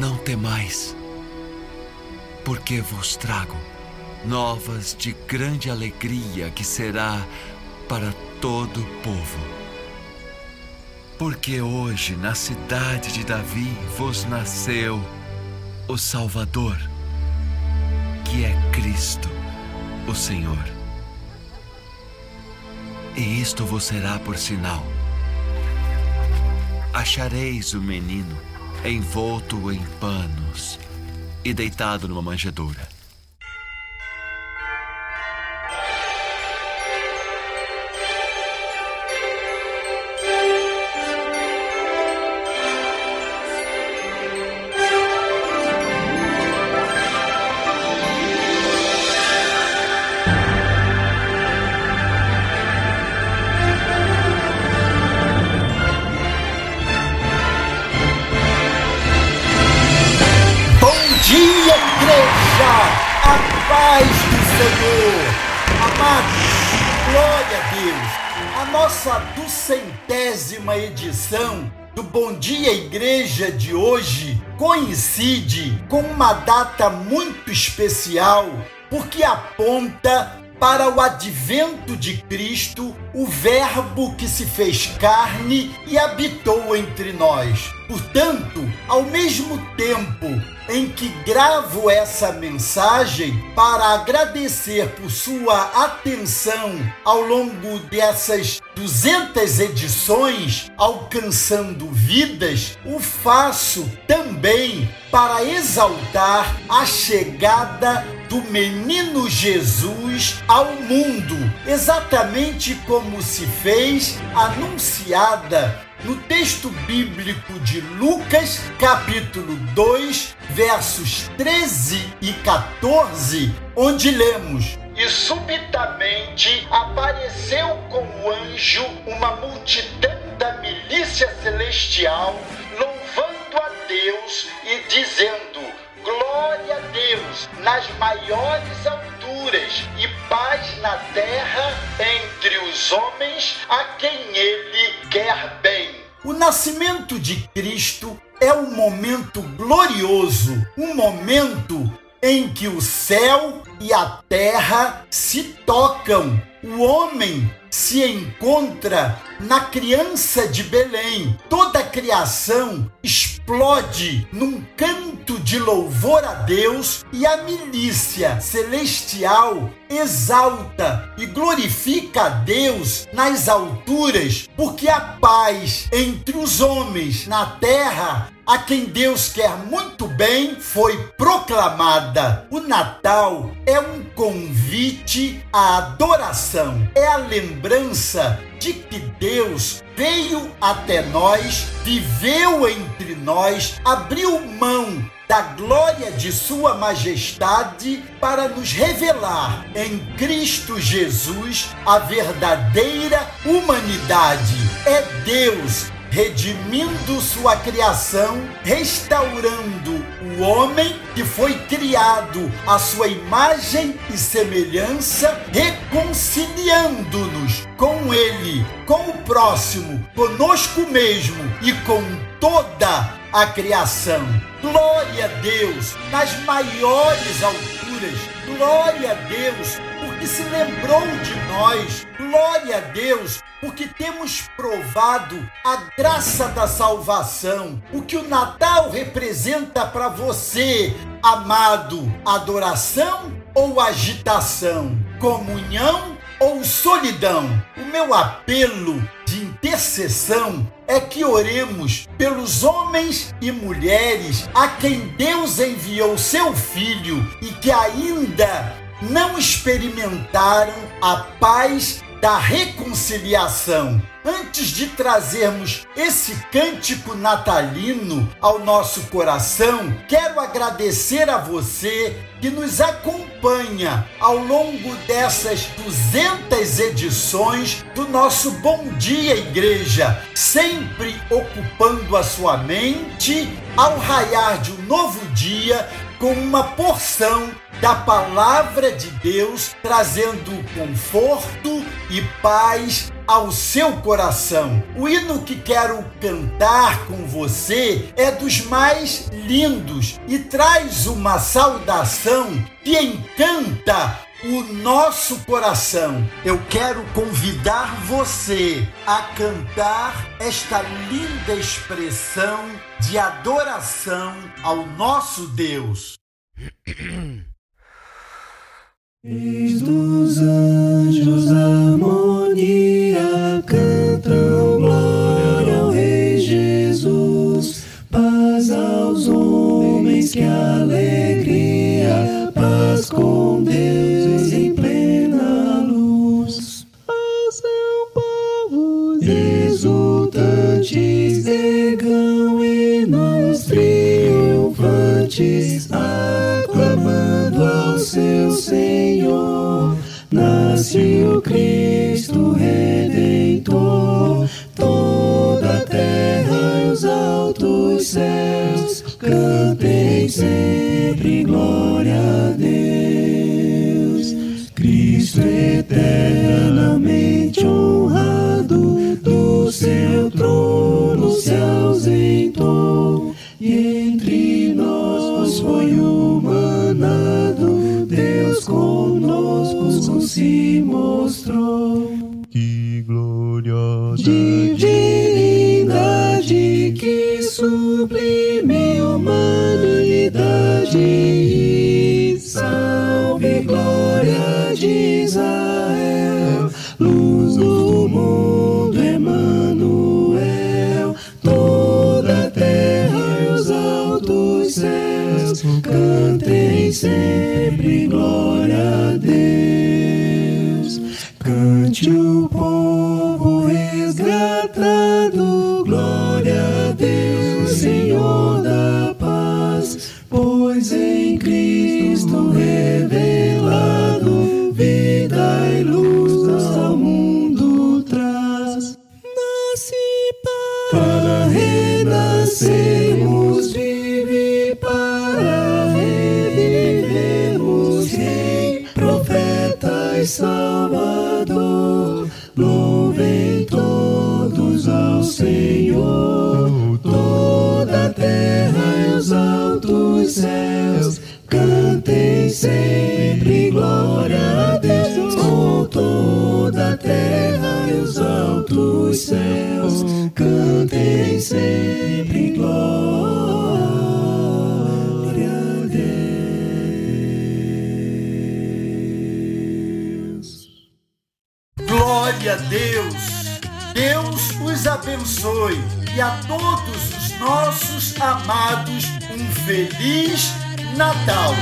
Não temais, porque vos trago novas de grande alegria que será para todo o povo. Porque hoje na cidade de Davi vos nasceu o Salvador, que é Cristo, o Senhor. E isto vos será por sinal. Achareis o menino envolto em panos e deitado numa manjedoura. Deus. A nossa duzentésima edição do Bom Dia Igreja de hoje coincide com uma data muito especial, porque aponta para o advento de Cristo, o Verbo que se fez carne e habitou entre nós. Portanto, ao mesmo tempo em que gravo essa mensagem para agradecer por sua atenção ao longo dessas 200 edições, alcançando vidas, o faço também para exaltar a chegada do menino Jesus ao mundo, exatamente como se fez anunciada no texto bíblico de Lucas, capítulo 2, versos 13 e 14, onde lemos: E subitamente apareceu com o anjo uma multidão da milícia celestial, louvando a Deus e dizendo: Deus nas maiores alturas e paz na terra entre os homens a quem ele quer bem. O nascimento de Cristo é um momento glorioso, um momento em que o céu e a terra se tocam. O homem se encontra na criança de Belém. Toda a criação explode num canto de louvor a Deus e a milícia celestial exalta e glorifica a Deus nas alturas, porque a paz entre os homens na terra a quem Deus quer muito bem foi proclamada. O Natal é um convite à adoração, é a lembrança de que Deus veio até nós, viveu entre nós, abriu mão da glória de Sua Majestade para nos revelar em Cristo Jesus a verdadeira humanidade. É Deus redimindo sua criação, restaurando o homem que foi criado à sua imagem e semelhança, reconciliando-nos com ele, com o próximo, conosco mesmo e com toda a criação. Glória a Deus nas maiores alturas. Glória a Deus porque se lembrou de nós. Glória a Deus, porque temos provado a graça da salvação. O que o Natal representa para você, amado, adoração ou agitação, comunhão ou solidão. O meu apelo intercessão é que oremos pelos homens e mulheres a quem Deus enviou seu filho e que ainda não experimentaram a paz da reconciliação. Antes de trazermos esse cântico natalino ao nosso coração, quero agradecer a você que nos acompanha ao longo dessas 200 edições do nosso Bom Dia Igreja, sempre ocupando a sua mente ao raiar de um novo dia com uma porção da palavra de Deus, trazendo conforto e paz ao seu coração. O hino que quero cantar com você é dos mais lindos e traz uma saudação que encanta o nosso coração. Eu quero convidar você a cantar esta linda expressão de adoração ao nosso Deus. Eis dos anjos harmonia cantam glória ao Rei Jesus, paz aos homens que alegria, paz com Deus em plena luz. São povos exultantes, ergam hinos triunfantes, Nasce o Cristo Redentor, toda a terra e os altos céus cantem sempre glória a Deus. Se mostrou. Que glória Divindade que sublime humanidade. Salve, glória de Israel, luz do mundo, Emanuel. Toda a terra e os altos céus cantem sempre o povo resgatado, glória a Deus, Senhor da paz, pois em Cristo revelado, vida e luz ao mundo traz. Nasce para renascermos, Louvem todos ao Senhor, toda a terra e os altos céus. Cantem sempre glória a Deus, com toda a terra e os altos céus. Cantem sempre abençoe e a todos os nossos amados um feliz Natal!